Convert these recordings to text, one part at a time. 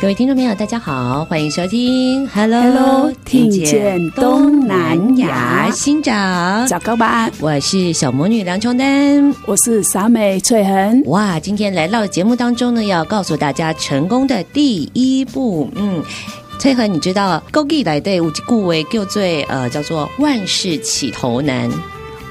各位听众朋友，大家好，欢迎收听 Hello, Hello 听见东南亚，新长找高吧，我是小魔女梁琼丹，我是傻美翠恒。哇，今天来到节目当中呢，要告诉大家成功的第一步。嗯，翠恒，你知道“勾记来对五顾为就最呃叫做万事起头难”，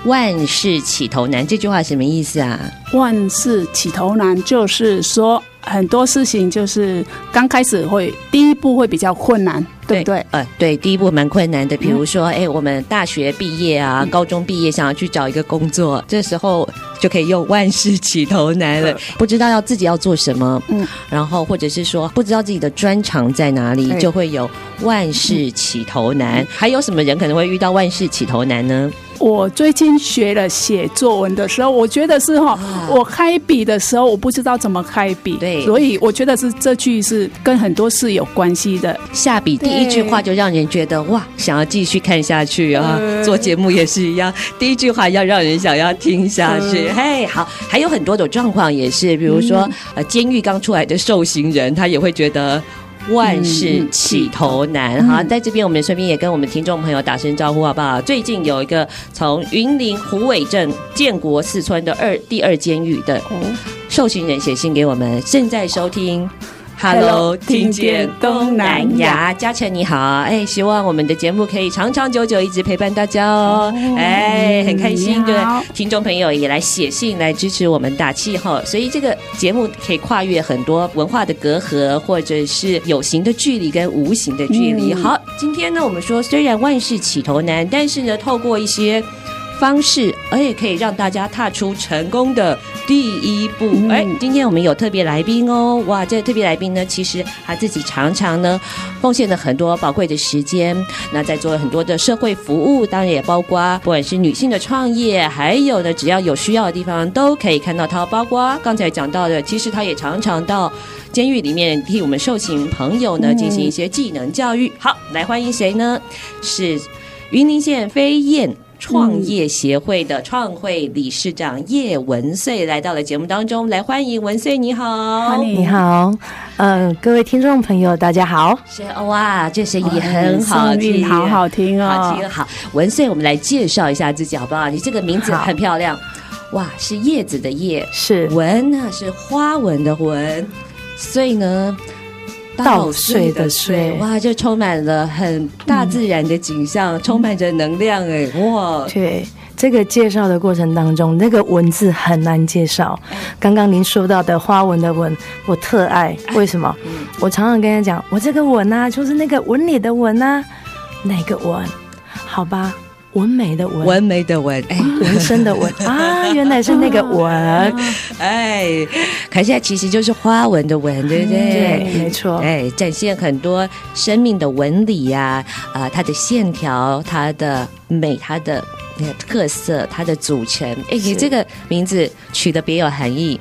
万事起头难这句话什么意思啊？万事起头难就是说。很多事情就是刚开始会第一步会比较困难，对不对？呃，对，第一步蛮困难的。比如说，哎、嗯，我们大学毕业啊，高中毕业，想要去找一个工作，这时候就可以用万事起头难了，不知道要自己要做什么，嗯，然后或者是说不知道自己的专长在哪里，就会有万事起头难。还有什么人可能会遇到万事起头难呢？我最近学了写作文的时候，我觉得是哈，我开笔的时候我不知道怎么开笔，对，所以我觉得是这句是跟很多事有关系的。下笔第一句话就让人觉得哇，想要继续看下去啊。做节目也是一样，第一句话要让人想要听下去。嘿，好，还有很多种状况也是，比如说呃，监狱刚出来的受刑人，他也会觉得。万事起头难，嗯、好，在这边我们顺便也跟我们听众朋友打声招呼，好不好？最近有一个从云林虎尾镇建国四村的二第二监狱的受刑人写信给我们，正在收听。Hello，听见东南亚，嘉诚你好，哎，希望我们的节目可以长长久久一直陪伴大家哦，哎，很开心，对，听众朋友也来写信来支持我们打气哈，所以这个节目可以跨越很多文化的隔阂，或者是有形的距离跟无形的距离。好，今天呢，我们说虽然万事起头难，但是呢，透过一些。方式，而且可以让大家踏出成功的第一步。哎、嗯，今天我们有特别来宾哦，哇，这个特别来宾呢，其实他自己常常呢奉献了很多宝贵的时间，那在做很多的社会服务，当然也包括不管是女性的创业，还有呢，只要有需要的地方都可以看到他。包括刚才讲到的，其实他也常常到监狱里面替我们受刑朋友呢进行一些技能教育。好，来欢迎谁呢？是云林县飞燕。创业协会的创会理事长叶文穗来到了节目当中，来欢迎文穗，你好，你好，嗯、呃，各位听众朋友，大家好。是哇，这声音很好听，好好听哦，好听。好，文穗，我们来介绍一下自己好不好？你这个名字很漂亮，哇，是叶子的叶，是文呢，是花纹的纹，所以呢。稻穗的穗，哇，就充满了很大自然的景象，嗯、充满着能量哎，哇！对，这个介绍的过程当中，那个文字很难介绍。刚刚您说到的花纹的纹，我特爱，为什么？嗯、我常常跟他讲，我这个纹啊，就是那个纹理的纹啊，那个纹？好吧。纹眉的纹，纹眉的纹，哎，纹身的纹 啊，原来是那个纹，哎，看起来其实就是花纹的纹，对不对？对，没错。哎，展现很多生命的纹理呀，啊，它的线条，它的美，它的特色，它的组成。哎，你这个名字取的别有含义。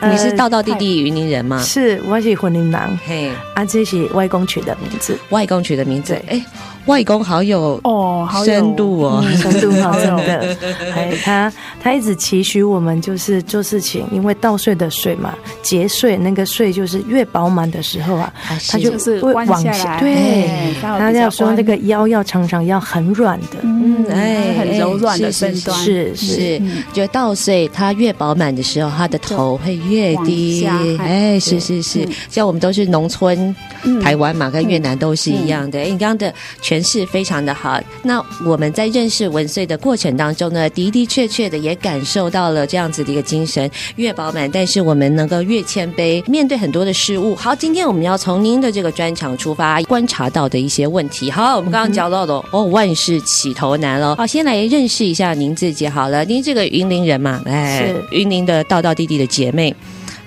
你是道道地地云林人吗？是，我是云林人。嘿，啊，这是外公取的名字，外公取的名字。哎。外公好有哦，好有深度哦，嗯深度好真的。哎，他他一直期许我们就是做事情，因为稻穗的穗嘛，节穗那个穗就是越饱满的时候啊，他就就是会往弯下来，对，哎他要说那个腰要常常要很软的，嗯，哎哎，很柔软的是身段，是是。是，就稻穗它越饱满的时候，它的头会越低。哎，是是是。嗯，像我们都是农村，嗯。台湾嘛，跟越南都是一样的。哎，你刚刚的诠释非常的好。那我们在认识文穗的过程当中呢，的的确确的也感受到了这样子的一个精神，越饱满，但是我们能够越谦卑，面对很多的事物。好，今天我们要从您的这个专场出发，观察到的一些问题。好，我们刚刚讲到的、嗯、哦，万事起头难喽。好，先来认识一下您自己好了。您这个云林人嘛，哎，是云林的道道弟弟的姐妹，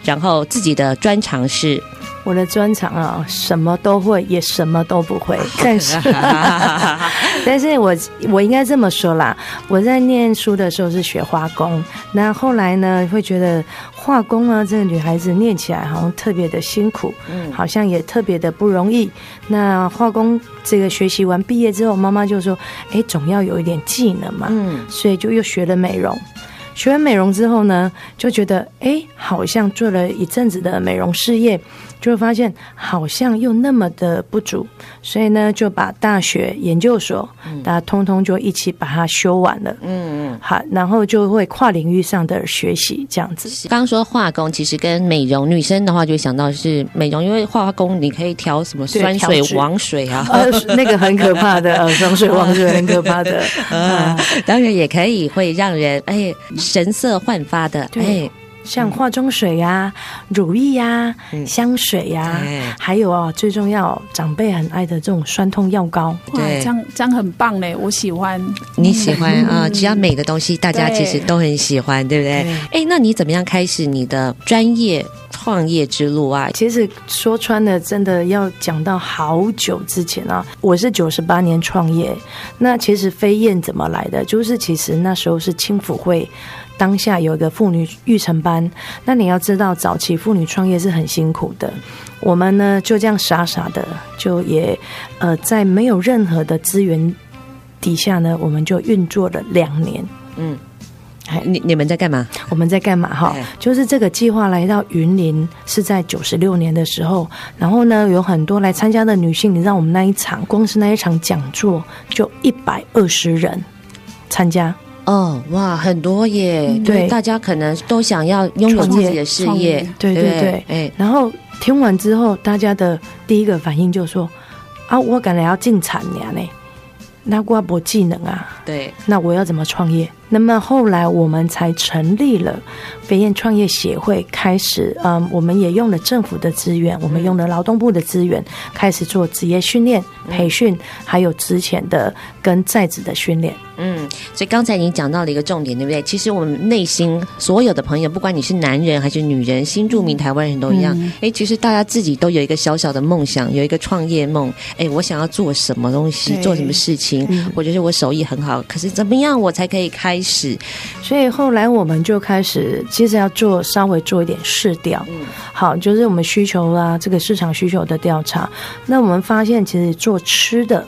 然后自己的专长是。我的专长啊，什么都会，也什么都不会。但是，但是我我应该这么说啦，我在念书的时候是学化工，那后来呢，会觉得化工啊，这个女孩子念起来好像特别的辛苦，嗯，好像也特别的不容易。那化工这个学习完毕业之后，妈妈就说，哎，总要有一点技能嘛，嗯，所以就又学了美容。学完美容之后呢，就觉得哎，好像做了一阵子的美容事业，就会发现好像又那么的不足，所以呢，就把大学研究所，大家通通就一起把它修完了。嗯嗯，好，然后就会跨领域上的学习这样子。刚刚说化工，其实跟美容，女生的话就会想到是美容，因为化工你可以调什么酸水、王水啊，呃，那个很可怕的，呃，酸水、王水很可怕的。啊，当然也可以会让人哎。神色焕发的，对，像化妆水呀、啊、乳液呀、啊、嗯、香水呀、还有哦，最重要，长辈很爱的这种酸痛药膏，对，这样这样很棒嘞，我喜欢。你喜欢啊？只要美的东西，大家其实都很喜欢，对，对不对？哎，那你怎么样开始你的专业创业之路啊？其实说穿了，真的要讲到好久之前啊。我是九十八年创业，那其实飞燕怎么来的？就是其实那时候是青辅会。当下有一个妇女育成班，那你要知道，早期妇女创业是很辛苦的。我们呢就这样傻傻的，就也呃在没有任何的资源底下呢，我们就运作了两年。嗯，你你们在干嘛？我们在干嘛？哈，就是这个计划来到云林是在九十六年的时候，然后呢有很多来参加的女性，你知道我们那一场光是那一场讲座就一百二十人参加。哦，哇，很多耶！嗯、对，大家可能都想要拥有自己的事业，对对对。哎，然后听完之后，大家的第一个反应就说：“啊，我赶来要进产呀呢，那我不技能啊，对，那我要怎么创业？”那么后来我们才成立了飞燕创业协会，开始，嗯，我们也用了政府的资源，我们用了劳动部的资源，开始做职业训练、培训，还有之前的跟在职的训练。嗯，所以刚才你讲到了一个重点，对不对？其实我们内心所有的朋友，不管你是男人还是女人，新住民台湾人都一样。哎、嗯，其实大家自己都有一个小小的梦想，有一个创业梦。哎，我想要做什么东西，做什么事情，嗯、或者是我手艺很好，可是怎么样我才可以开始？所以后来我们就开始，其实要做稍微做一点试调。嗯，好，就是我们需求啊，这个市场需求的调查。那我们发现，其实做吃的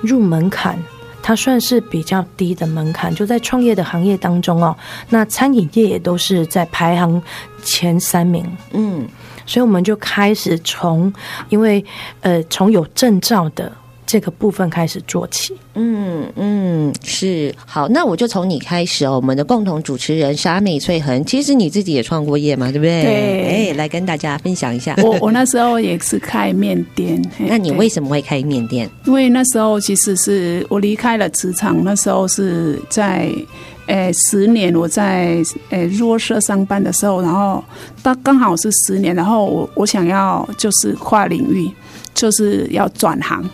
入门槛。它算是比较低的门槛，就在创业的行业当中哦，那餐饮业也都是在排行前三名。嗯，所以我们就开始从，因为呃，从有证照的这个部分开始做起。嗯嗯，是好，那我就从你开始哦。我们的共同主持人莎美翠恒，其实你自己也创过业嘛，对不对？对，哎，来跟大家分享一下。我我那时候也是开面店。那你为什么会开面店？因为那时候其实是我离开了职场，那时候是在呃十年我在呃弱社上班的时候，然后到刚好是十年，然后我我想要就是跨领域。就是要转行，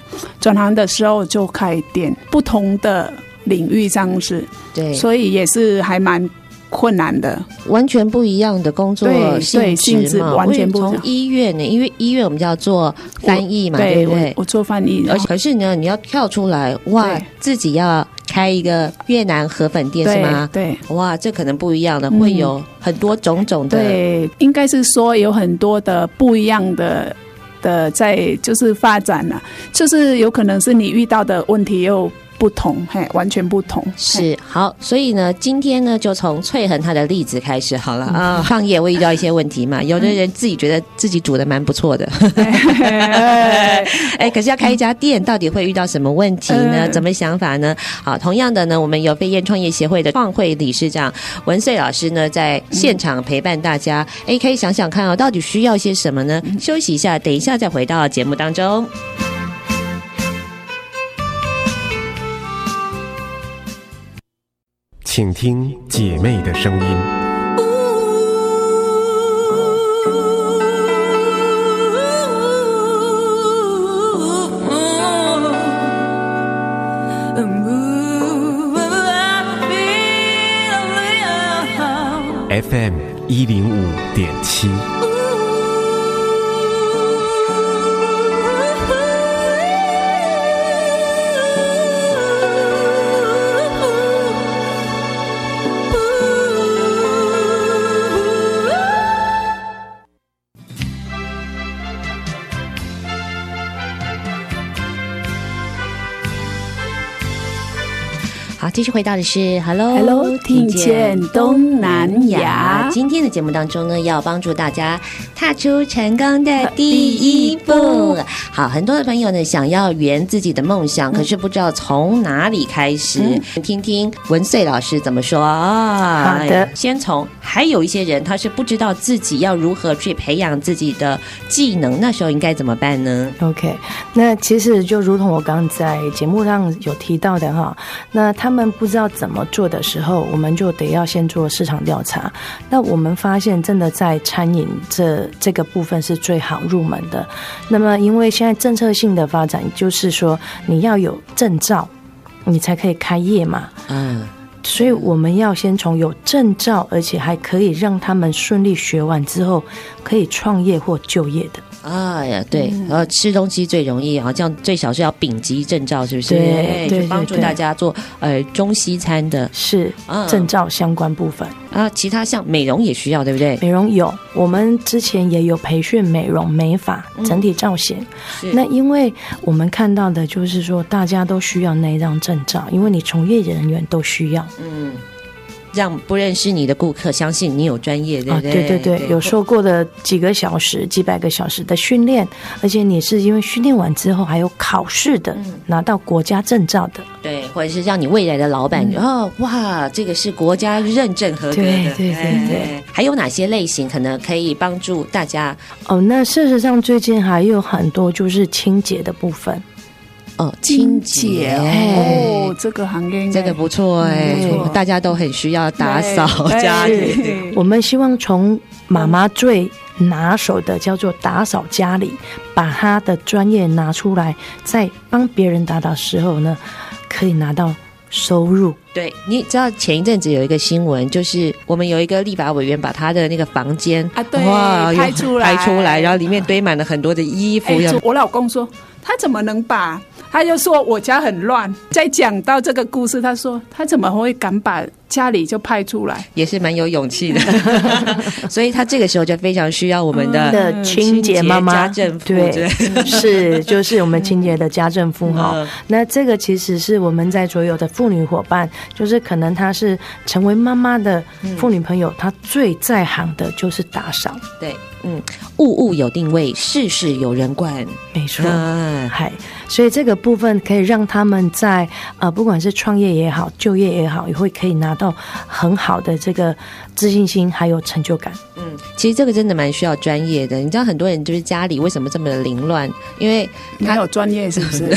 转行的时候就开店，不同的领域这样子，对，所以也是还蛮困难的，完全不一样的工作性质，性质完全不同。从医院呢，因为医院我们叫做翻译嘛，对不对？我做翻译，而且可是呢，你要跳出来，哇，自己要开一个越南河粉店是吗？对，哇，这可能不一样的，会有很多种种的，对，应该是说有很多的不一样的。的在就是发展了，就是有可能是你遇到的问题又。不同，嘿，完全不同。是好，所以呢，今天呢，就从翠恒他的例子开始好了啊。创业会遇到一些问题嘛？有的人自己觉得自己煮的蛮不错的，哎，可是要开一家店，到底会遇到什么问题呢？怎么想法呢？好，同样的呢，我们有飞燕创业协会的创会理事长文穗老师呢，在现场陪伴大家。哎，可以想想看哦，到底需要些什么呢？休息一下，等一下再回到节目当中。请听姐妹的声音。FM 一零五点七。继续回到的是 Hello，Hello，听见东南亚。今天的节目当中呢，要帮助大家踏出成功的第一步。好，很多的朋友呢，想要圆自己的梦想，可是不知道从哪里开始。嗯、听听文穗老师怎么说啊？好的，先从还有一些人，他是不知道自己要如何去培养自己的技能，那时候应该怎么办呢？OK，那其实就如同我刚刚在节目上有提到的哈，那他们。不知道怎么做的时候，我们就得要先做市场调查。那我们发现，真的在餐饮这这个部分是最好入门的。那么，因为现在政策性的发展，就是说你要有证照，你才可以开业嘛。嗯，所以我们要先从有证照，而且还可以让他们顺利学完之后，可以创业或就业的。哎呀，对，然后，吃东西最容易，好像最少是要丙级证照，是不是？对，对，就帮助大家做呃中西餐的，是证照相关部分啊。其他像美容也需要，对不对？美容有，我们之前也有培训美容美发整体造型。那因为我们看到的就是说，大家都需要那一张证照，因为你从业人员都需要。嗯。让不认识你的顾客相信你有专业，对不对？哦、对对对，对有受过的几个小时、几百个小时的训练，而且你是因为训练完之后还有考试的，嗯、拿到国家证照的，对，或者是让你未来的老板、嗯、哦，哇，这个是国家认证合格的，对对对对。哎、还有哪些类型可能可以帮助大家？哦，那事实上最近还有很多就是清洁的部分。哦，清洁哦，这个行业这个不错哎，大家都很需要打扫 家里。我们希望从妈妈最拿手的叫做打扫家里，把她的专业拿出来，在帮别人打扫的时候呢，可以拿到收入。对，你知道前一阵子有一个新闻，就是我们有一个立法委员把他的那个房间啊，对，哇，拍出来，拍出来，然后里面堆满了很多的衣服。我老公说，他怎么能把？他就说我家很乱。在讲到这个故事，他说他怎么会敢把家里就派出来？也是蛮有勇气的。所以他这个时候就非常需要我们的、清洁妈妈、家政妇。对，是就是我们清洁的家政妇哈。那这个其实是我们在所有的妇女伙伴，就是可能她是成为妈妈的妇女朋友，她最在行的就是打扫。对。嗯，物物有定位，事事有人管，没错。嗨、嗯，所以这个部分可以让他们在呃，不管是创业也好，就业也好，也会可以拿到很好的这个自信心，还有成就感。嗯，其实这个真的蛮需要专业的。你知道很多人就是家里为什么这么的凌乱？因为他有专业，是不是？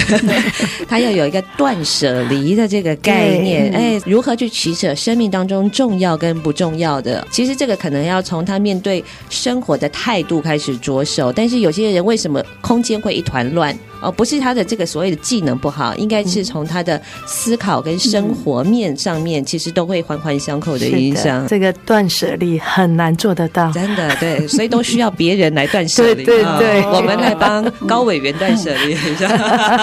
他要有一个断舍离的这个概念。哎、嗯，如何去取舍生命当中重要跟不重要的？其实这个可能要从他面对生活的。态度开始着手，但是有些人为什么空间会一团乱？哦，不是他的这个所谓的技能不好，应该是从他的思考跟生活面上面，其实都会环环相扣的影响。这个断舍离很难做得到，真的对，所以都需要别人来断舍离。对对对，我们来帮高委员断舍离一下。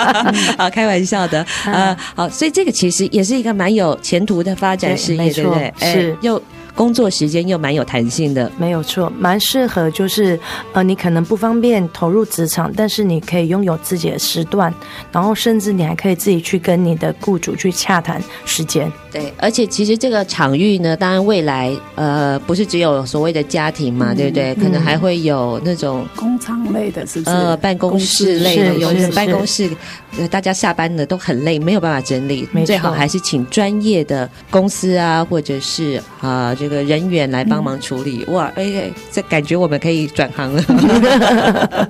好，开玩笑的，呃，好，所以这个其实也是一个蛮有前途的发展事业，对不对？是又。工作时间又蛮有弹性的，没有错，蛮适合就是呃，你可能不方便投入职场，但是你可以拥有自己的时段，然后甚至你还可以自己去跟你的雇主去洽谈时间。对，而且其实这个场域呢，当然未来呃不是只有所谓的家庭嘛，嗯、对不对？可能还会有那种工厂类的，是不是？呃，办公室类的，有的办公室，呃，大家下班了都很累，没有办法整理，最好还是请专业的公司啊，或者是啊、呃、这个人员来帮忙处理。嗯、哇，哎，这感觉我们可以转行了。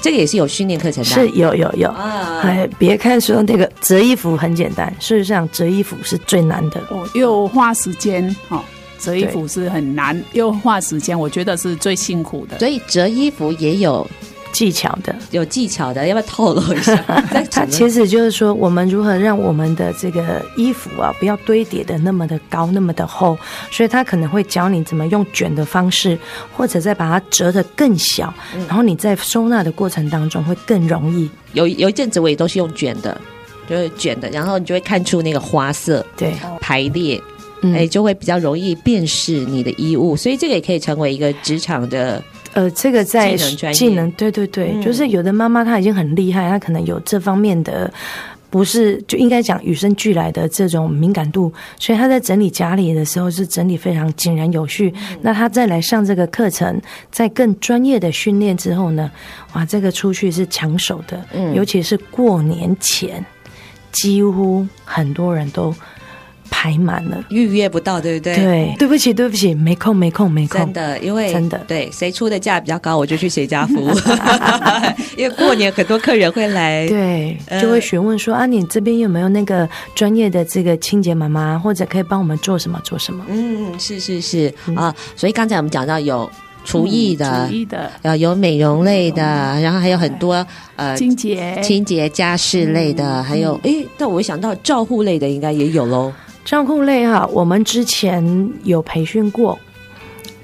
这个也是有训练课程的，是有有有啊！哎，别看说那个折衣服很简单，事实上折衣服是最难的，哦，又花时间哦。折衣服是很难又花时间，我觉得是最辛苦的。所以折衣服也有技巧的，有技巧的，要不要透露一下？它其实就是说，我们如何让我们的这个衣服啊，不要堆叠的那么的高，那么的厚。所以它可能会教你怎么用卷的方式，或者再把它折得更小，嗯、然后你在收纳的过程当中会更容易。有有一阵子我也都是用卷的，就是卷的，然后你就会看出那个花色，对，排列。哎，就会比较容易辨识你的衣物，所以这个也可以成为一个职场的呃，这个在技能，技能，对对对，嗯、就是有的妈妈她已经很厉害，她可能有这方面的，不是就应该讲与生俱来的这种敏感度，所以她在整理家里的时候是整理非常井然有序。嗯、那她再来上这个课程，在更专业的训练之后呢，哇，这个出去是抢手的，嗯，尤其是过年前，几乎很多人都。排满了，预约不到，对不对？对，对不起，对不起，没空，没空，没空。真的，因为真的，对，谁出的价比较高，我就去谁家服务。因为过年很多客人会来，对，就会询问说、呃、啊，你这边有没有那个专业的这个清洁妈妈，或者可以帮我们做什么做什么？嗯，是是是、嗯、啊，所以刚才我们讲到有厨艺的，厨艺的，要有美容类的，然后还有很多呃清洁、清洁家事类的，还有哎，但我想到照护类的应该也有喽。照顾类哈，我们之前有培训过，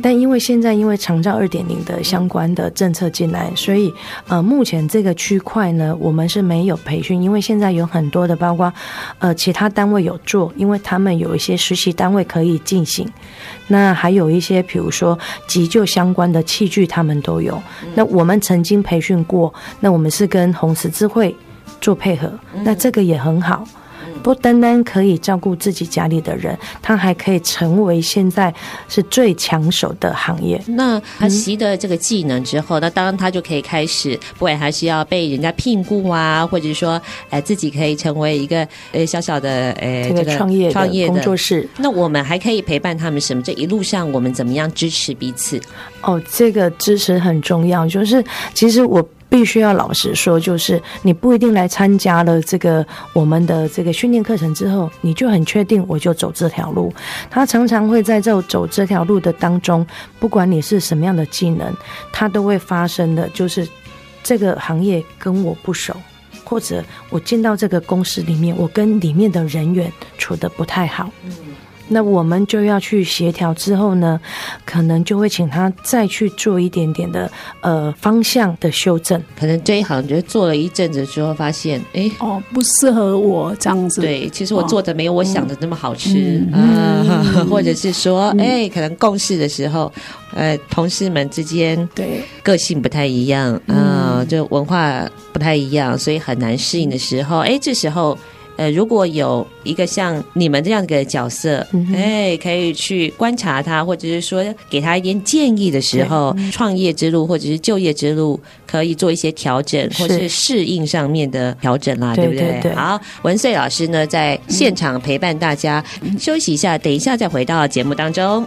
但因为现在因为长照二点零的相关的政策进来，所以呃，目前这个区块呢，我们是没有培训，因为现在有很多的，包括呃其他单位有做，因为他们有一些实习单位可以进行，那还有一些比如说急救相关的器具，他们都有。那我们曾经培训过，那我们是跟红十字会做配合，那这个也很好。不单单可以照顾自己家里的人，他还可以成为现在是最抢手的行业。那他习得这个技能之后，嗯、那当然他就可以开始，不管还是要被人家聘雇啊，或者说，哎，自己可以成为一个呃小小的呃这个创业创业工作室。那我们还可以陪伴他们什么？这一路上我们怎么样支持彼此？哦，这个支持很重要。就是其实我。必须要老实说，就是你不一定来参加了这个我们的这个训练课程之后，你就很确定我就走这条路。他常常会在这走这条路的当中，不管你是什么样的技能，他都会发生的，就是这个行业跟我不熟，或者我进到这个公司里面，我跟里面的人员处得不太好。那我们就要去协调之后呢，可能就会请他再去做一点点的呃方向的修正。可能这一行觉得做了一阵子之后，发现哎哦不适合我这样子。对，其实我做的没有我想的那么好吃啊，或者是说哎，可能共事的时候，呃，同事们之间对个性不太一样啊，就文化不太一样，所以很难适应的时候，哎，这时候。呃，如果有一个像你们这样的角色，嗯、哎，可以去观察他，或者是说给他一点建议的时候，对。创业之路或者是就业之路，可以做一些调整，或者是适应上面的调整啦，对，对不对？对？对。好，文穗老师呢，在现场陪伴大家，嗯、休息一下，等一下再回到节目当中。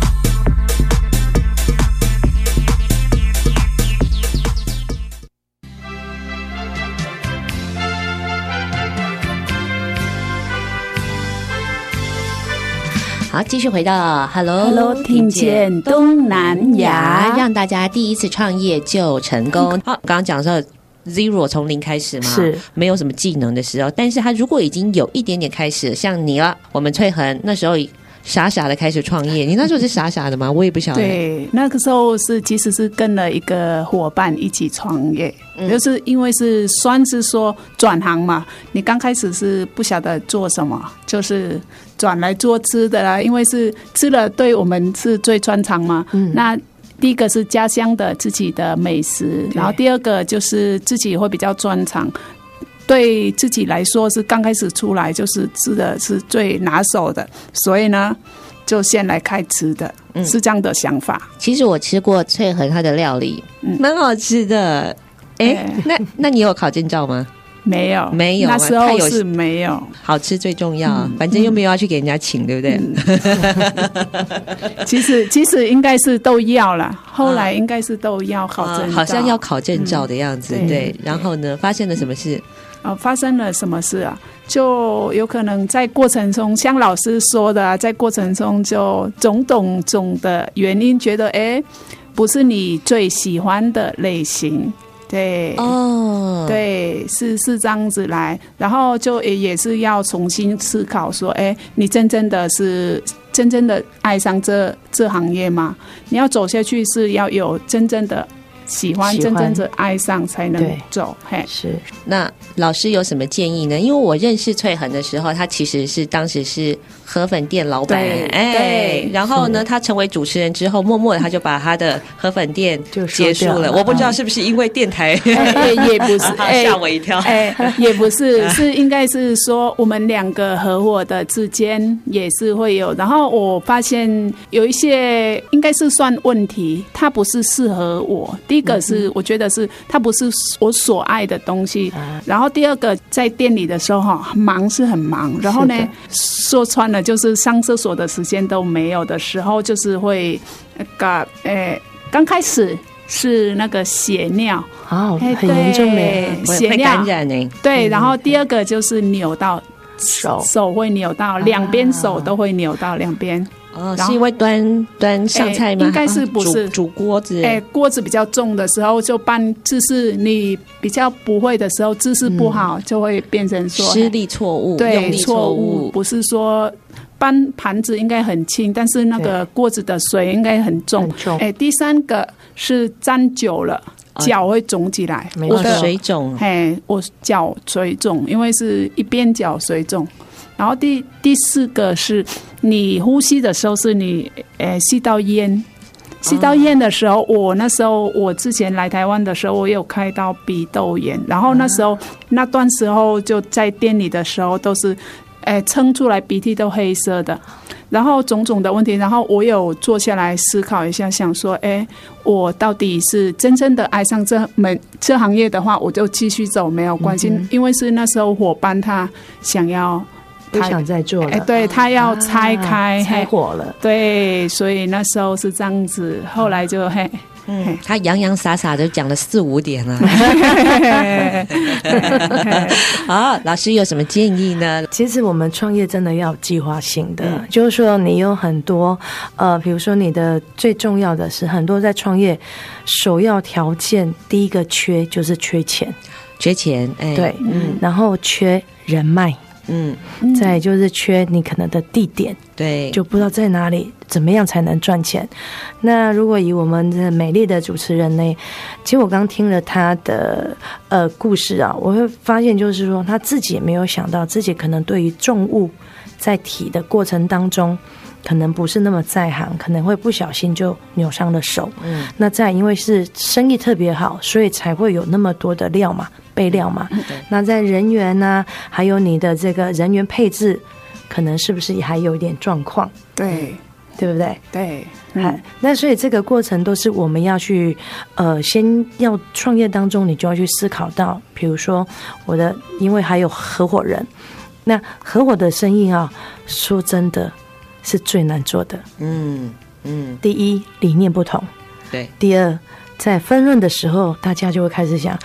好，继续回到 Hello Hello，听见东南亚，让大家第一次创业就成功。好，刚刚讲说 zero 从零开始嘛，是没有什么技能的时候。但是他如果已经有一点点开始，像你了，我们翠恒那时候傻傻的开始创业，你那时候是傻傻的吗？我也不晓得。对，那个时候是其实是跟了一个伙伴一起创业，嗯、就是因为是算是说转行嘛。你刚开始是不晓得做什么，就是转来做吃的啦，因为是吃了对我们是最专长嘛。嗯，那。第一个是家乡的自己的美食，然后第二个就是自己会比较专长，对自己来说是刚开始出来就是吃的是最拿手的，所以呢，就先来开吃的，是这样的想法。嗯、其实我吃过翠恒他的料理，嗯，蛮好吃的。哎，那那你有考证照吗？没有，没有，那时候是没有。好吃最重要，嗯、反正又没有要去给人家请，嗯、对不对？其实其实应该是都要了，后来应该是都要考证好像要考证照的样子。嗯、对，对，然后呢，发现了什么事？啊，发生了什么事啊？就有可能在过程中，像老师说的，在过程中就种种种的原因，觉得哎，不是你最喜欢的类型。对哦，对，是是这样子来，然后就也也是要重新思考说，哎，你真正的是真正的爱上这这行业吗？你要走下去是要有真正的喜欢，真正的爱上才能走。嘿，是。那老师有什么建议呢？因为我认识翠恒的时候，他其实是当时是。河粉店老板，哎，然后呢，他成为主持人之后，默默的他就把他的河粉店就结束了。我不知道是不是因为电台，也也不是，吓我一跳，哎，也不是，是应该是说我们两个合伙的之间也是会有。然后我发现有一些应该是算问题，他不是适合我。第一个是我觉得是它不是我所爱的东西。然后第二个在店里的时候哈，忙是很忙，然后呢说穿了。就是上厕所的时间都没有的时候，就是会那个诶，刚开始是那个血尿哦，很严重的血尿感染呢。对，然后第二个就是扭到手，手会扭到两边，手都会扭到两边。哦，是因为端端上菜吗？应该是不是煮锅子？哎，锅子比较重的时候，就搬姿势。你比较不会的时候，姿势不好，就会变成说失力错误，对，错误不是说。搬盘子应该很轻，但是那个锅子的水应该很重。哎，第三个是站久了脚会肿起来，我的水肿。嘿，我脚水肿，因为是一边脚水肿。然后第第四个是你呼吸的时候是你诶吸到烟，吸到烟的时候，我那时候我之前来台湾的时候，我有开到鼻窦炎，然后那时候那段时候就在店里的时候都是。哎，撑出来鼻涕都黑色的，然后种种的问题，然后我有坐下来思考一下，想说，哎，我到底是真正的爱上这门这行业的话，我就继续走没有关系，嗯、因为是那时候伙伴他想要，他不想再做了，哎，对他要拆开，拆火了，对，所以那时候是这样子，后来就嘿。嗯，他洋洋洒洒的讲了四五点了。好，老师有什么建议呢？其实我们创业真的要计划性的，嗯、就是说你有很多呃，比如说你的最重要的是很多在创业首要条件，第一个缺就是缺钱，缺钱，哎，对，嗯，然后缺人脉。嗯，再就是缺你可能的地点，对，就不知道在哪里，怎么样才能赚钱？那如果以我们的美丽的主持人呢？其实我刚听了他的呃故事啊，我会发现就是说他自己也没有想到自己可能对于重物在提的过程当中。可能不是那么在行，可能会不小心就扭伤了手。嗯，那再因为是生意特别好，所以才会有那么多的料嘛，备料嘛。嗯、那在人员呢、啊，还有你的这个人员配置，可能是不是也还有一点状况？对，对不对？对。嗯，那所以这个过程都是我们要去，呃，先要创业当中，你就要去思考到，比如说我的，因为还有合伙人，那合伙的生意啊，说真的。是最难做的。嗯嗯，第一理念不同，对。第二，在分润的时候，大家就会开始想，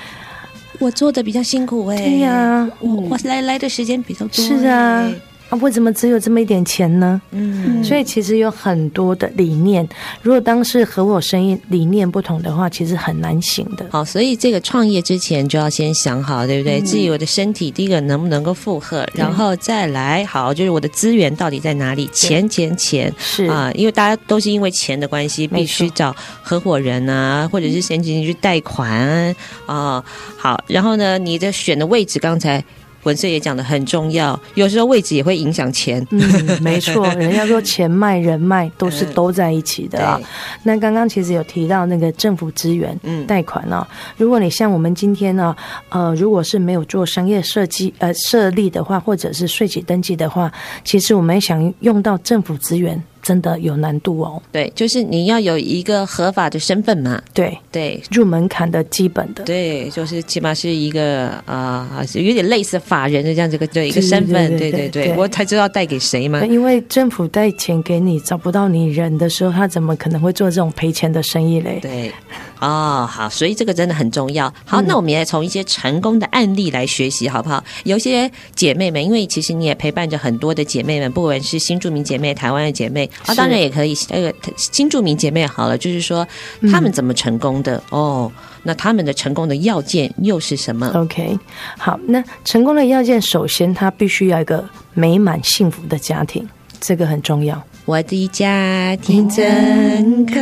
我做的比较辛苦哎。对呀，我我来来的时间比较多。是啊，啊，为什么只有这么一点钱呢？嗯，所以其实有很多的理念，如果当时和我生意理念不同的话，其实很难行的。好，所以这个创业之前就要先想好，对不对？自己我的身体第一个能不能够负荷，然后再来好，就是我的资源到底在哪里？钱钱钱是啊，因为大家都是因为钱的关系，必须找合伙人啊，或者是先进去贷款啊。好，然后呢，你的选的位置，刚才。文色也讲的很重要，有时候位置也会影响钱。嗯，没错，人家说钱脉人脉都是 都在一起的啊。嗯、那刚刚其实有提到那个政府资源，嗯，贷款啊，如果你像我们今天呢，呃，如果是没有做商业设计呃设立的话，或者是税籍登记的话，其实我们想用到政府资源。真的有难度哦，对，就是你要有一个合法的身份嘛，对对，入门槛的基本的，对，就是起码是一个啊、呃，有点类似法人的这样子个对一个身份，对对对，我才知道贷给谁嘛。因为政府贷钱给你，找不到你人的时候，他怎么可能会做这种赔钱的生意嘞？对。哦，好，所以这个真的很重要。好，那我们也从一些成功的案例来学习，好不好？有些姐妹们，因为其实你也陪伴着很多的姐妹们，不管是新住民姐妹、台湾的姐妹，啊，当然也可以，那个新著名姐妹好了，就是说他们怎么成功的、嗯、哦？那他们的成功的要件又是什么？OK，好，那成功的要件，首先他必须要一个美满幸福的家庭，这个很重要。我的家庭真可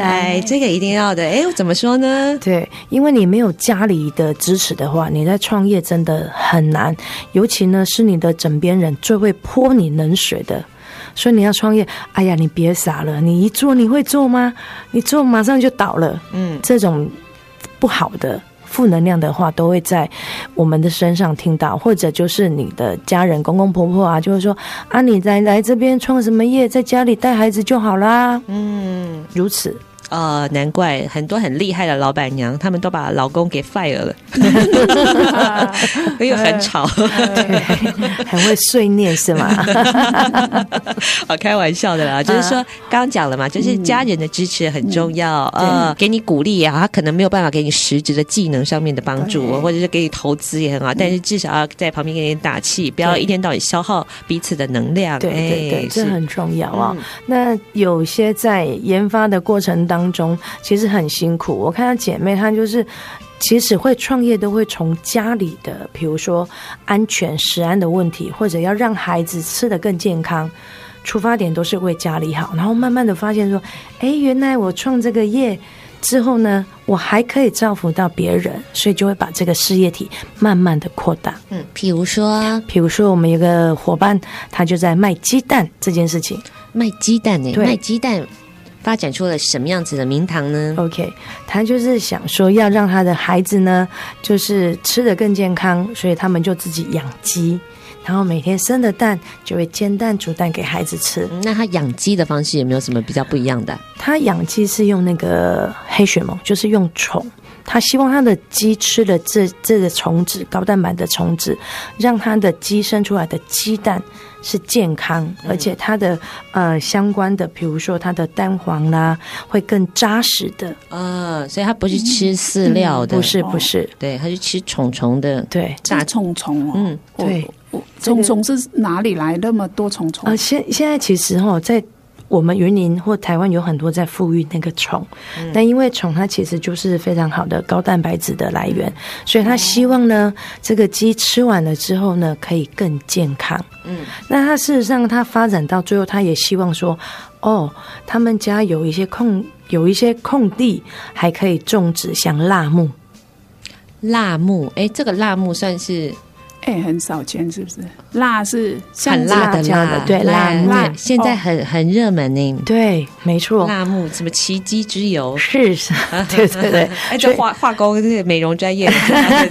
爱，这个一定要的。哎，怎么说呢？对，因为你没有家里的支持的话，你在创业真的很难。尤其呢，是你的枕边人最会泼你冷水的。所以你要创业，哎呀，你别傻了，你一做你会做吗？你做马上就倒了。嗯，这种不好的。负能量的话都会在我们的身上听到，或者就是你的家人、公公婆婆啊，就会说啊，你来来这边创什么业，在家里带孩子就好啦。嗯，如此。呃，难怪很多很厉害的老板娘，他们都把老公给 fire 了，因为很吵，对，很会碎念是吗？好，开玩笑的啦，就是说刚刚讲了嘛，就是家人的支持很重要，呃、嗯，给你鼓励啊，他可能没有办法给你实质的技能上面的帮助，或者是给你投资也很好，但是至少要在旁边给你打气，不要一天到晚消耗彼此的能量。对对对，这很重要啊、哦。那有些在研发的过程当中。当中其实很辛苦，我看到姐妹她就是，其实会创业都会从家里的，比如说安全、食安的问题，或者要让孩子吃得更健康，出发点都是为家里好，然后慢慢的发现说，哎，原来我创这个业之后呢，我还可以造福到别人，所以就会把这个事业体慢慢的扩大。嗯，比如说，比如说我们有个伙伴，他就在卖鸡蛋这件事情，卖鸡蛋呢，卖鸡蛋。发展出了什么样子的名堂呢？OK，他就是想说要让他的孩子呢，就是吃的更健康，所以他们就自己养鸡，然后每天生的蛋就会煎蛋煮蛋给孩子吃。那他养鸡的方式有没有什么比较不一样的？他养鸡是用那个黑血虻，就是用虫。他希望他的鸡吃了这这个虫子，高蛋白的虫子，让他的鸡生出来的鸡蛋是健康，而且它的呃相关的，比如说它的蛋黄啦，会更扎实的。呃，所以它不是吃饲料的，不是不是，对，它是吃虫虫的，对，大虫虫。嗯，对，虫虫是哪里来那么多虫虫？啊，现现在其实哈在。我们云林或台湾有很多在富裕那个虫，那、嗯、因为虫它其实就是非常好的高蛋白质的来源，所以他希望呢，这个鸡吃完了之后呢，可以更健康。嗯，那他事实上他发展到最后，他也希望说，哦，他们家有一些空有一些空地，还可以种植像辣木。辣木，哎，这个辣木算是。哎，很少见，是不是？辣是很辣的辣，对辣辣，现在很很热门呢。对，没错。辣木什么奇迹之油？是是，对对对。哎，这化化工这个美容专业，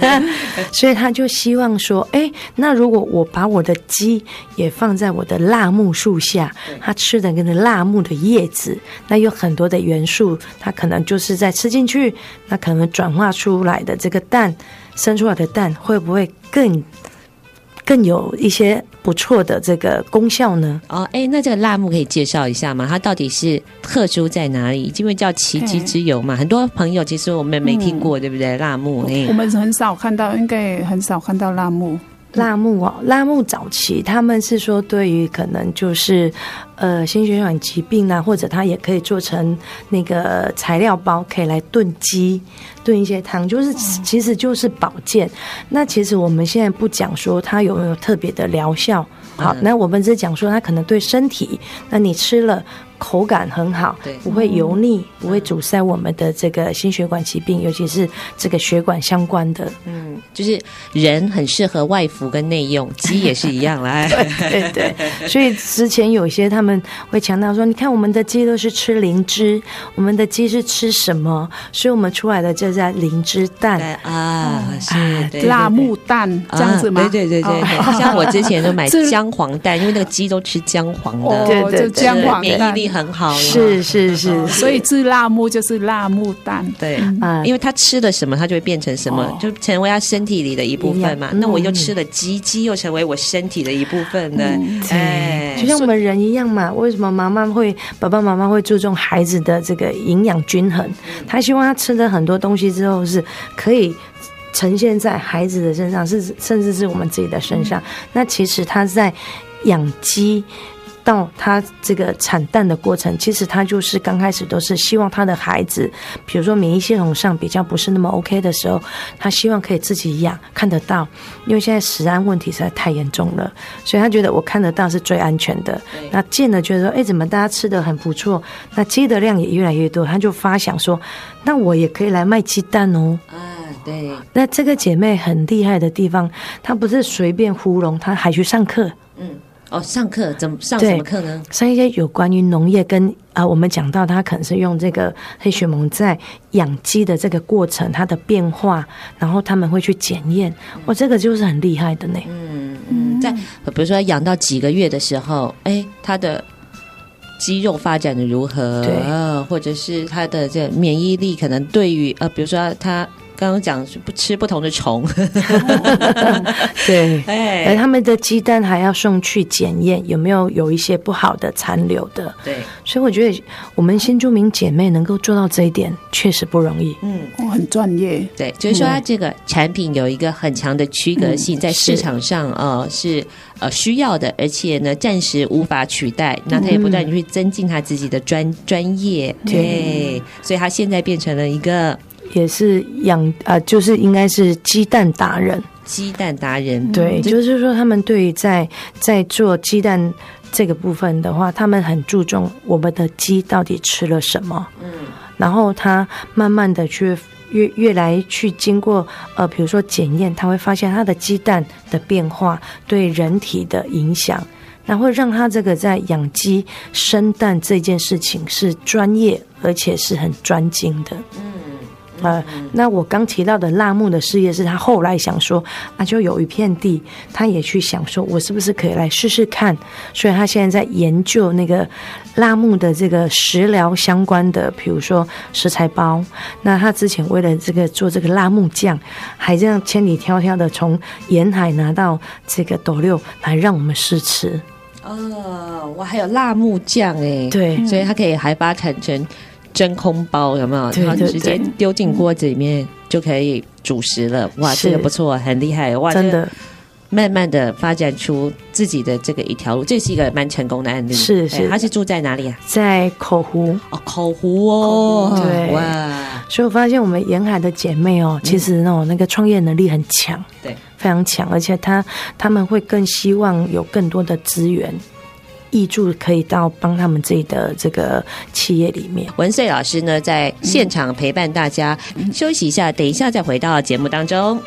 所以他就希望说，哎，那如果我把我的鸡也放在我的辣木树下，它吃的跟着辣木的叶子，那有很多的元素，它可能就是在吃进去，那可能转化出来的这个蛋，生出来的蛋会不会更？更有一些不错的这个功效呢。哦，哎，那这个辣木可以介绍一下吗？它到底是特殊在哪里？因为叫奇迹之油嘛，很多朋友其实我们没听过，嗯、对不对？辣木，哎，我们很少看到，应该很少看到辣木。辣木哦，辣木早期他们是说，对于可能就是呃心血管疾病啊，或者它也可以做成那个材料包，可以来炖鸡、炖一些汤，就是其实就是保健。那其实我们现在不讲说它有没有特别的疗效，好，那我们只讲说它可能对身体，那你吃了。口感很好，对，不会油腻，嗯、不会阻塞我们的这个心血管疾病，尤其是这个血管相关的。嗯，就是人很适合外服跟内用，鸡也是一样啦。对对对，所以之前有些他们会强调说，你看我们的鸡都是吃灵芝，我们的鸡是吃什么？所以我们出来的就叫灵芝蛋啊，是辣木蛋这样子吗？啊、对对对对，像我之前都买 姜黄蛋，因为那个鸡都吃姜黄的，哦、对对对，姜黄免疫力。很好，是是是，所以吃辣木就是辣木蛋，对啊，因为他吃了什么，他就会变成什么，哦、就成为他身体里的一部分嘛。那我又吃了鸡，鸡又成为我身体的一部分的，哎、嗯，就像我们人一样嘛。为什么妈妈会、爸爸妈妈会注重孩子的这个营养均衡？他希望他吃的很多东西之后是可以呈现在孩子的身上，是甚至是我们自己的身上。那其实他在养鸡。到他这个产蛋的过程，其实他就是刚开始都是希望他的孩子，比如说免疫系统上比较不是那么 OK 的时候，他希望可以自己养，看得到，因为现在食安问题实在太严重了，所以他觉得我看得到是最安全的。那见了觉得说，哎，怎么大家吃的很不错，那鸡的量也越来越多，他就发想说，那我也可以来卖鸡蛋哦。啊，对。那这个姐妹很厉害的地方，她不是随便糊弄，她还去上课。嗯。哦，上课怎么上什么课呢？上一些有关于农业跟啊、呃，我们讲到他可能是用这个黑血蒙在养鸡的这个过程，它的变化，然后他们会去检验。哇，这个就是很厉害的呢。嗯嗯，在比如说养到几个月的时候，哎，它的肌肉发展的如何？对，或者是它的这免疫力可能对于呃，比如说它。刚刚讲是不吃不同的虫，对，哎，而他们的鸡蛋还要送去检验，有没有有一些不好的残留的？对，所以我觉得我们新住民姐妹能够做到这一点，确实不容易。嗯，我很专业。对，就是说它这个产品有一个很强的区隔性，在市场上呃是呃需要的，而且呢暂时无法取代。那他也不断去增进他自己的专专业，对，所以他现在变成了一个。也是养啊、呃，就是应该是鸡蛋达人，鸡蛋达人，对，就是说他们对于在在做鸡蛋这个部分的话，他们很注重我们的鸡到底吃了什么，嗯，然后他慢慢的去越越来去经过呃，比如说检验，他会发现他的鸡蛋的变化对人体的影响，然后让他这个在养鸡生蛋这件事情是专业而且是很专精的，嗯。呃，那我刚提到的辣木的事业是他后来想说，啊，就有一片地，他也去想说，我是不是可以来试试看？所以他现在在研究那个辣木的这个食疗相关的，比如说食材包。那他之前为了这个做这个辣木酱，还这样千里迢迢的从沿海拿到这个斗六来让我们试吃。哦，我还有辣木酱哎，对，所以他可以还把它砍成。真空包有没有？然后直接丢进锅子里面就可以煮食了。哇，这个不错，很厉害。哇，真的，慢慢的发展出自己的这个一条路，这是一个蛮成功的案例。是是，他是住在哪里啊？在口湖哦，口湖哦，对哇。所以我发现我们沿海的姐妹哦，其实那种那个创业能力很强，对，非常强，而且他他们会更希望有更多的资源。挹注可以到帮他们自己的这个企业里面。文穗老师呢，在现场陪伴大家，嗯，休息一下，等一下再回到节目当中。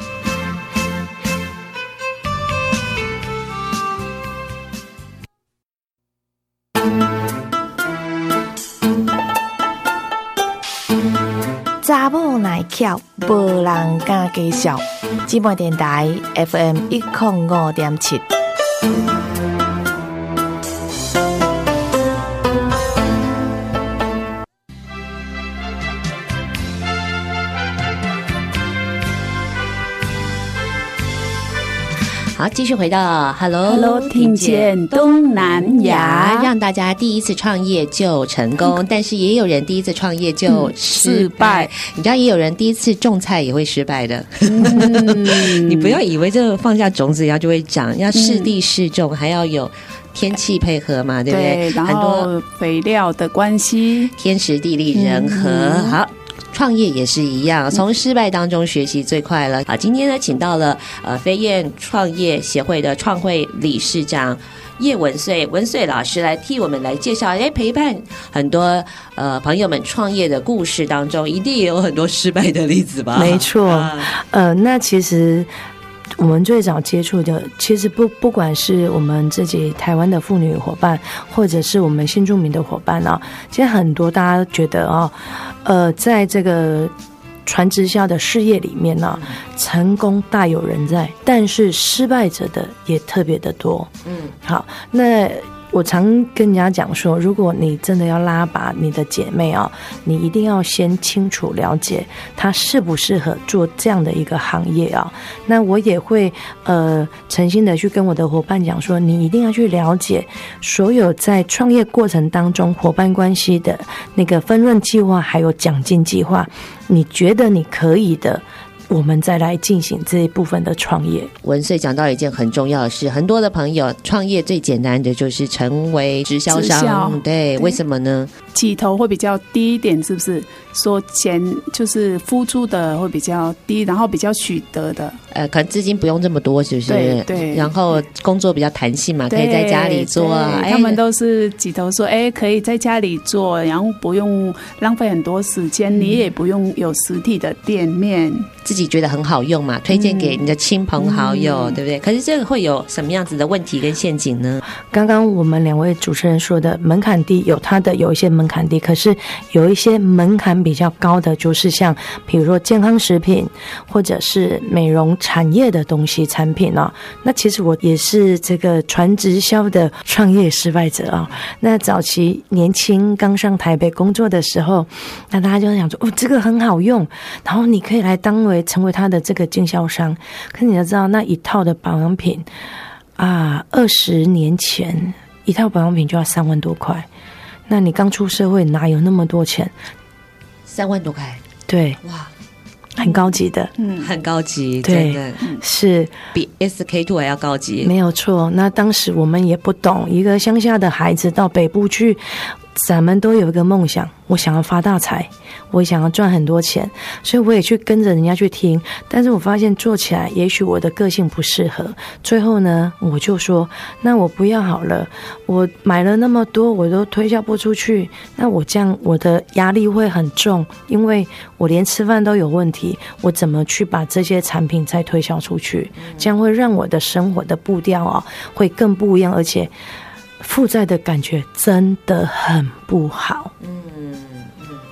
查某耐翘，无人敢介绍。寂寞电台 FM 一零五点七。好，好，继续回到 Hello Hello，听见东南亚，让大家第一次创业就成功，但是也有人第一次创业就失败。你知道，也有人第一次种菜也会失败的。你不要以为这个放下种子，然后就会长，要适地适种，还要有天气配合嘛，对不对？然后肥料的关系，天时地利人和，好。创业也是一样，从失败当中学习最快了。好，今天呢，请到了呃飞燕创业协会的创会理事长叶文穗文穗老师来替我们来介绍。哎，陪伴很多呃朋友们创业的故事当中，一定也有很多失败的例子吧？没错，啊、呃，那其实。我们最早接触的，其实不不管是我们自己台湾的妇女伙伴，或者是我们新住民的伙伴啊，其实很多大家觉得啊，呃，在这个传直销的事业里面呢，成功大有人在，但是失败者的也特别的多。嗯，好，那。我常跟人家讲说，如果你真的要拉拔你的姐妹啊，你一定要先清楚了解她适不适合做这样的一个行业啊。那我也会呃诚心的去跟我的伙伴讲说，你一定要去了解所有在创业过程当中伙伴关系的那个分润计划，还有奖金计划，你觉得你可以的。我们再来进行这一部分的创业。文穗讲到一件很重要的事，很多的朋友创业最简单的就是成为直销商，对，对，为什么呢？起头会比较低一点，是不是？说钱就是付出的会比较低，然后比较取得的，呃，可能资金不用这么多，是不是？对对。然后工作比较弹性嘛，可以在家里做。哎，他们都是几头说，哎，可以在家里做，然后不用浪费很多时间，嗯，你也不用有实体的店面，自己觉得很好用嘛，推荐给你的亲朋好友，嗯，对不对？可是这个会有什么样子的问题跟陷阱呢？刚刚我们两位主持人说的门槛低，有它的有一些。门槛低，可是有一些门槛比较高的，就是像比如说健康食品，或者是美容产业的东西产品啊。那其实我也是这个传直销的创业失败者啊。那早期年轻刚上台北工作的时候，那大家就想说哦，这个很好用，然后你可以来当为成为他的这个经销商。可是你要知道，那一套的保养品啊，二十年前一套保养品就要三万多块。那你刚出社会哪有那么多钱？三万多块，对，哇，很高级的，嗯，很高级，对，嗯、是比 SK two 还要高级，没有错。那当时我们也不懂，一个乡下的孩子到北部去。咱们都有一个梦想，我想要发大财，我想要赚很多钱，所以我也去跟着人家去听。但是我发现做起来，也许我的个性不适合。最后呢，我就说，那我不要好了。我买了那么多，我都推销不出去，那我这样我的压力会很重，因为我连吃饭都有问题。我怎么去把这些产品再推销出去？这样会让我的生活的步调啊，会更不一样，而且。负债的感觉真的很不好。嗯嗯，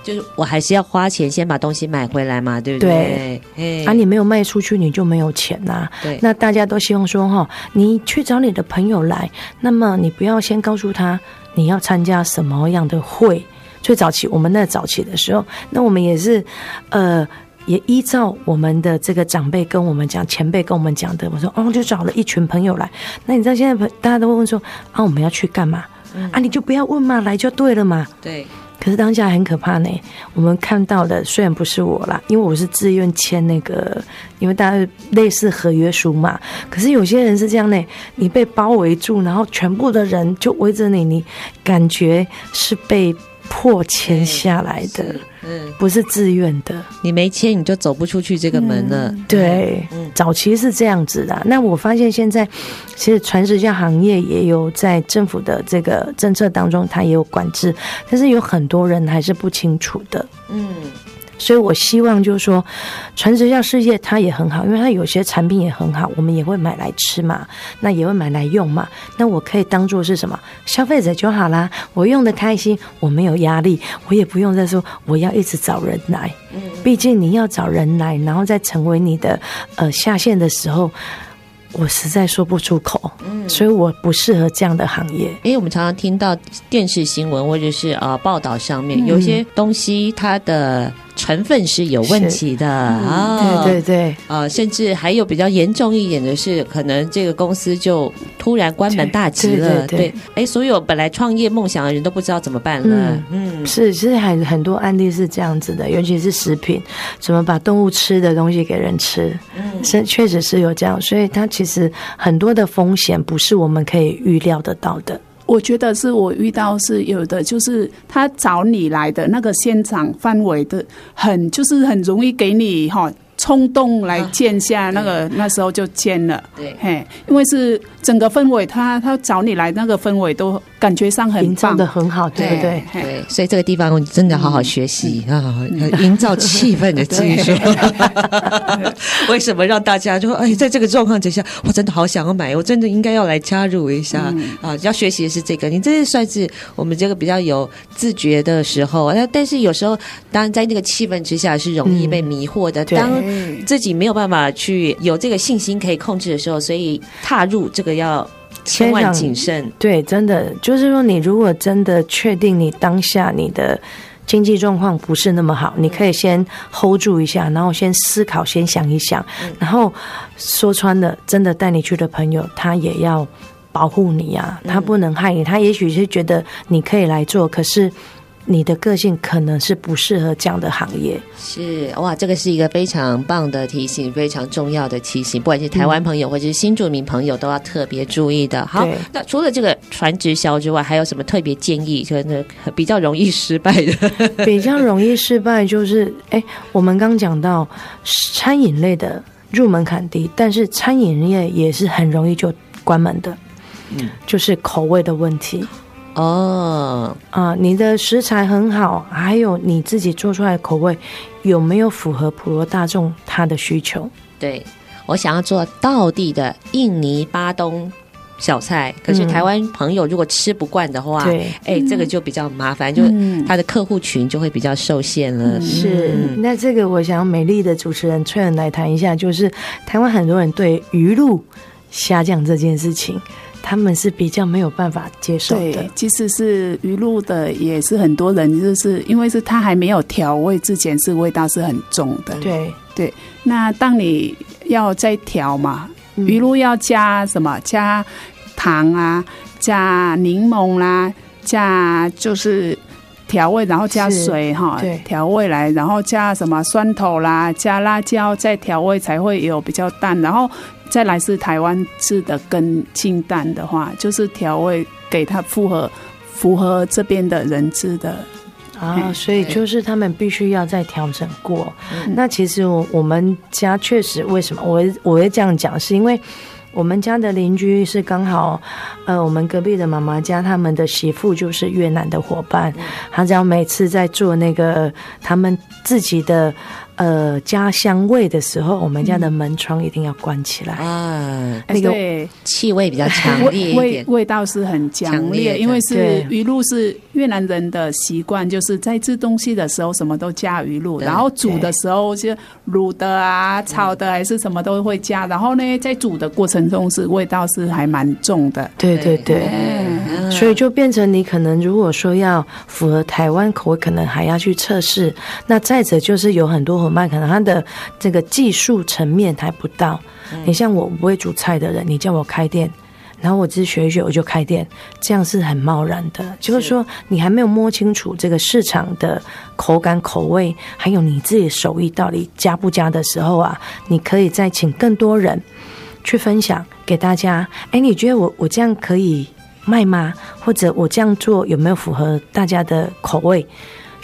就是我还是要花钱先把东西买回来嘛，对不对？对。啊，你没有卖出去，你就没有钱呐、啊。对。那大家都希望说哈，你去找你的朋友来，那么你不要先告诉他你要参加什么样的会。最早期我们那早期的时候，那我们也是，呃。也依照我们的这个长辈跟我们讲，前辈跟我们讲的，我说哦，就找了一群朋友来。那你知道现在大家都会问说啊，我们要去干嘛？嗯、啊，你就不要问嘛，来就对了嘛。对。可是当下很可怕呢。我们看到的虽然不是我啦，因为我是自愿签那个，因为大家类似合约书嘛。可是有些人是这样呢，你被包围住，然后全部的人就围着你，你感觉是被。迫签下来的，嗯，不是自愿的。你没签，你就走不出去这个门了。嗯、对，嗯，早期是这样子的。那我发现现在，其实传直销行业也有在政府的这个政策当中，它也有管制，但是有很多人还是不清楚的。嗯。所以，我希望就是说，传直销事业它也很好，因为它有些产品也很好，我们也会买来吃嘛，那也会买来用嘛。那我可以当做是什么消费者就好啦，我用的开心，我没有压力，我也不用再说我要一直找人来。嗯，毕竟你要找人来，然后再成为你的呃下线的时候。我实在说不出口，嗯，所以我不适合这样的行业。因为我们常常听到电视新闻或者是呃报道上面，有些东西它的成分是有问题的。啊。对对对，呃，甚至还有比较严重一点的是，可能这个公司就突然关门大吉了。对，哎，所有本来创业梦想的人都不知道怎么办了。嗯，是，其实很很多案例是这样子的，尤其是食品，怎么把动物吃的东西给人吃，嗯，是确实是有这样，所以它其实很多的风险不是我们可以预料得到的。我觉得是我遇到是有的，就是他找你来的那个现场范围的很，就是很容易给你哈。冲动来见下那个，那时候就签了。对，嘿，因为是整个氛围，他他找你来，那个氛围都感觉上很营造的很好，对不对？对，所以这个地方你真的好好学习啊，营造气氛的技术。为什么让大家就说，哎，在这个状况之下，我真的好想要买，我真的应该要来加入一下啊！要学习的是这个，你这是算是我们这个比较有自觉的时候。那但是有时候，当然在那个气氛之下是容易被迷惑的。当自己没有办法去有这个信心可以控制的时候，所以踏入这个要千万谨慎。对，真的就是说，你如果真的确定你当下你的经济状况不是那么好，你可以先 hold 住一下，然后先思考，先想一想。然后说穿了，真的带你去的朋友，他也要保护你呀，他不能害你。他也许是觉得你可以来做，可是。你的个性可能是不适合这样的行业，是哇，这个是一个非常棒的提醒，非常重要的提醒，不管是台湾朋友或者是新住民朋友，都要特别注意的。好，那除了这个传直销之外，还有什么特别建议？就是比较容易失败的，比较容易失败就是，哎，我们刚讲到餐饮类的入门槛低，但是餐饮业也是很容易就关门的，嗯，就是口味的问题。哦，啊，你的食材很好，还有你自己做出来的口味有没有符合普罗大众他的需求？对，我想要做道地的印尼巴东小菜，可是台湾朋友如果吃不惯的话，对、嗯，哎，这个就比较麻烦，嗯、就他的客户群就会比较受限了。嗯、是，那这个我想要美丽的主持人翠恩来谈一下，就是台湾很多人对鱼露虾酱这件事情。他们是比较没有办法接受的。对，其实是鱼露的，也是很多人就是因为是它还没有调味之前，是味道是很重的。对对，那当你要再调嘛，嗯、鱼露要加什么？加糖啊，加柠檬啦、啊，加就是调味，然后加水哈，调味来，然后加什么蒜头啦，加辣椒，再调味才会有比较淡，然后。再来是台湾制的跟清淡的话，就是调味给他符合符合这边的人吃的啊，所以就是他们必须要再调整过。嗯、那其实我我们家确实为什么我我会这样讲，是因为我们家的邻居是刚好呃，我们隔壁的妈妈家他们的媳妇就是越南的伙伴，他只要每次在做那个他们自己的。呃，家乡味的时候，我们家的门窗一定要关起来。啊。那个气味比较强烈一点，味味道是很强烈，因为是鱼露是越南人的习惯，就是在吃东西的时候什么都加鱼露，然后煮的时候就卤的啊、炒的还是什么都会加，然后呢，在煮的过程中是味道是还蛮重的。对对对，所以就变成你可能如果说要符合台湾口味，可能还要去测试。那再者就是有很多伙伴。可能他的这个技术层面还不到。你像我不会煮菜的人，你叫我开店，然后我只是学一学我就开店，这样是很贸然的。就是说，你还没有摸清楚这个市场的口感、口味，还有你自己手艺到底加不加的时候啊，你可以再请更多人去分享给大家。哎，你觉得我我这样可以卖吗？或者我这样做有没有符合大家的口味？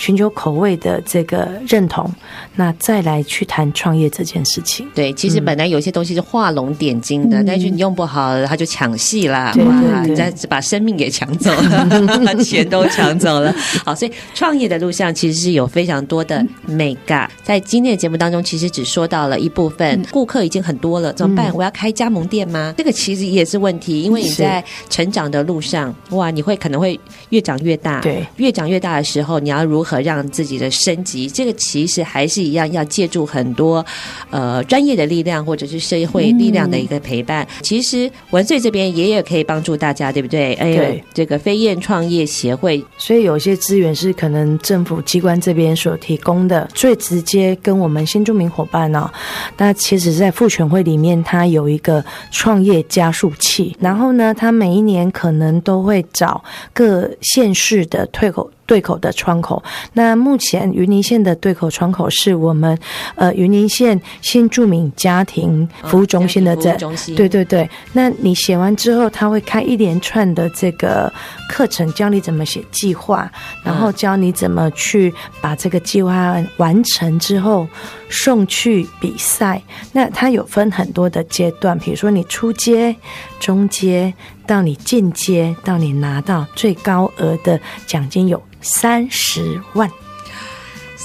寻求口味的这个认同，那再来去谈创业这件事情。对，其实本来有些东西是画龙点睛的，嗯、但是你用不好，他就抢戏啦，对对对，再把生命给抢走了，钱都抢走了。好，所以创业的路上其实是有非常多的美感。在今天的节目当中，其实只说到了一部分，顾客已经很多了，怎么办？嗯、我要开加盟店吗？这个其实也是问题，因为你在成长的路上，哇，你会可能会越长越大，对，越长越大的时候，你要如何？何让自己的升级？这个其实还是一样，要借助很多呃专业的力量或者是社会力量的一个陪伴。嗯、其实文穗这边也有可以帮助大家，对不对？哎，对，这个飞燕创业协会，所以有些资源是可能政府机关这边所提供的，最直接跟我们新住民伙伴呢、哦，那其实在妇权会里面，它有一个创业加速器，然后呢，它每一年可能都会找各县市的退口。对口的窗口，那目前云林县的对口窗口是我们呃云林县新住民家庭服务中心的这，对对对。那你写完之后，他会开一连串的这个课程，教你怎么写计划，然后教你怎么去把这个计划完成之后送去比赛。那它有分很多的阶段，比如说你初阶、中阶，到你进阶，到你拿到最高额的奖金有。三十万，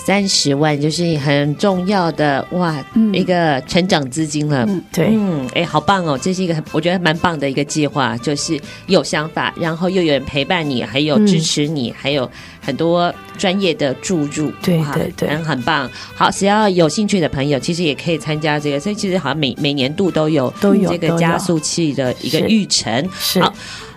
三十万就是很重要的哇，嗯、一个成长资金了。嗯、对，嗯，哎，好棒哦！这是一个很我觉得蛮棒的一个计划，就是有想法，然后又有人陪伴你，还有支持你，嗯、还有很多专业的注入。对对对，很很棒。好，只要有兴趣的朋友，其实也可以参加这个。所以其实好像每每年度都有都有这个加速器的一个育成。是。好。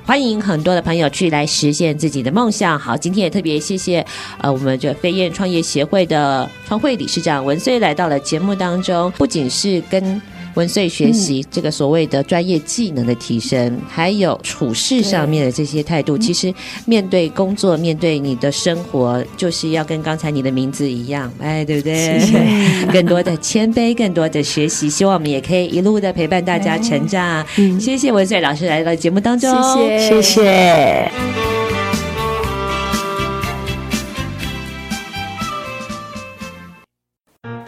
欢迎很多的朋友去来实现自己的梦想。好，今天也特别谢谢呃，我们这飞燕创业协会的创会理事长文穗来到了节目当中，不仅是跟。文穗学习这个所谓的专业技能的提升，嗯、还有处事上面的这些态度。其实面对工作，面对你的生活，就是要跟刚才你的名字一样，哎，对不对？谢谢 更多的谦卑，更多的学习。希望我们也可以一路的陪伴大家成长。嗯、谢谢文穗老师来到节目当中，谢谢，谢谢。